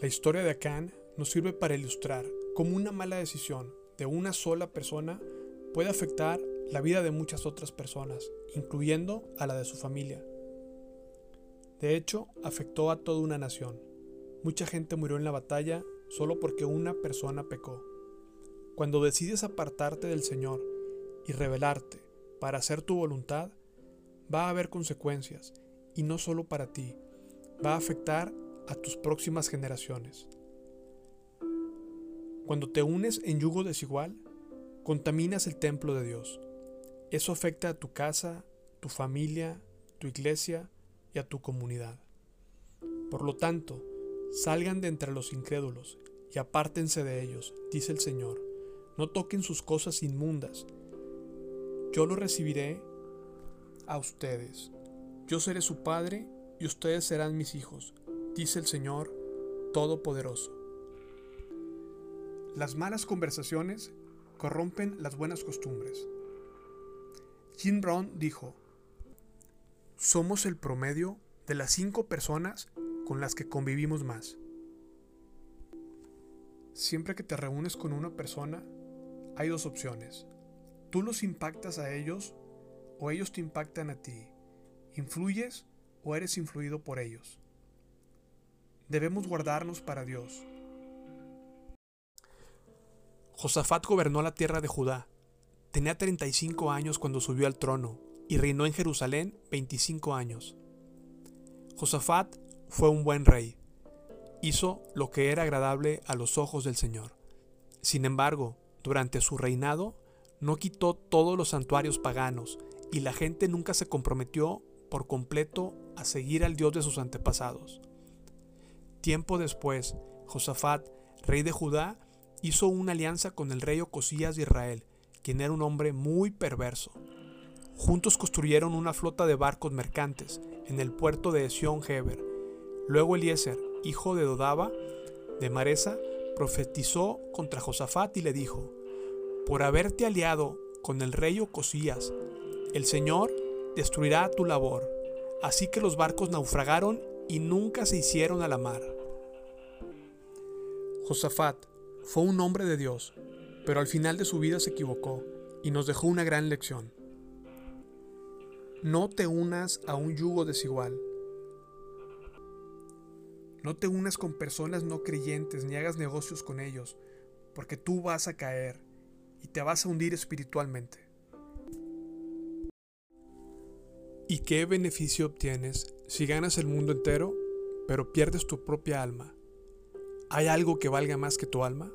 La historia de Acán nos sirve para ilustrar cómo una mala decisión de una sola persona puede afectar la vida de muchas otras personas, incluyendo a la de su familia. De hecho, afectó a toda una nación. Mucha gente murió en la batalla solo porque una persona pecó. Cuando decides apartarte del Señor y rebelarte para hacer tu voluntad, va a haber consecuencias, y no solo para ti, va a afectar a tus próximas generaciones. Cuando te unes en yugo desigual, contaminas el templo de Dios. Eso afecta a tu casa, tu familia, tu iglesia y a tu comunidad. Por lo tanto, salgan de entre los incrédulos y apártense de ellos, dice el Señor. No toquen sus cosas inmundas. Yo lo recibiré a ustedes. Yo seré su Padre y ustedes serán mis hijos, dice el Señor Todopoderoso. Las malas conversaciones corrompen las buenas costumbres. Jim Brown dijo, somos el promedio de las cinco personas con las que convivimos más. Siempre que te reúnes con una persona, hay dos opciones. Tú los impactas a ellos o ellos te impactan a ti. ¿Influyes o eres influido por ellos? Debemos guardarnos para Dios. Josafat gobernó la tierra de Judá. Tenía 35 años cuando subió al trono y reinó en Jerusalén 25 años. Josafat fue un buen rey. Hizo lo que era agradable a los ojos del Señor. Sin embargo, durante su reinado, no quitó todos los santuarios paganos y la gente nunca se comprometió por completo a seguir al Dios de sus antepasados. Tiempo después, Josafat, rey de Judá, hizo una alianza con el rey Ocosías de Israel, quien era un hombre muy perverso. Juntos construyeron una flota de barcos mercantes en el puerto de Sion Heber. Luego Eliezer, hijo de Dodaba, de Maresa, profetizó contra Josafat y le dijo, Por haberte aliado con el rey Ocosías, el Señor destruirá tu labor. Así que los barcos naufragaron y nunca se hicieron a la mar. Josafat fue un hombre de Dios, pero al final de su vida se equivocó y nos dejó una gran lección. No te unas a un yugo desigual. No te unas con personas no creyentes ni hagas negocios con ellos, porque tú vas a caer y te vas a hundir espiritualmente. ¿Y qué beneficio obtienes si ganas el mundo entero, pero pierdes tu propia alma? ¿Hay algo que valga más que tu alma?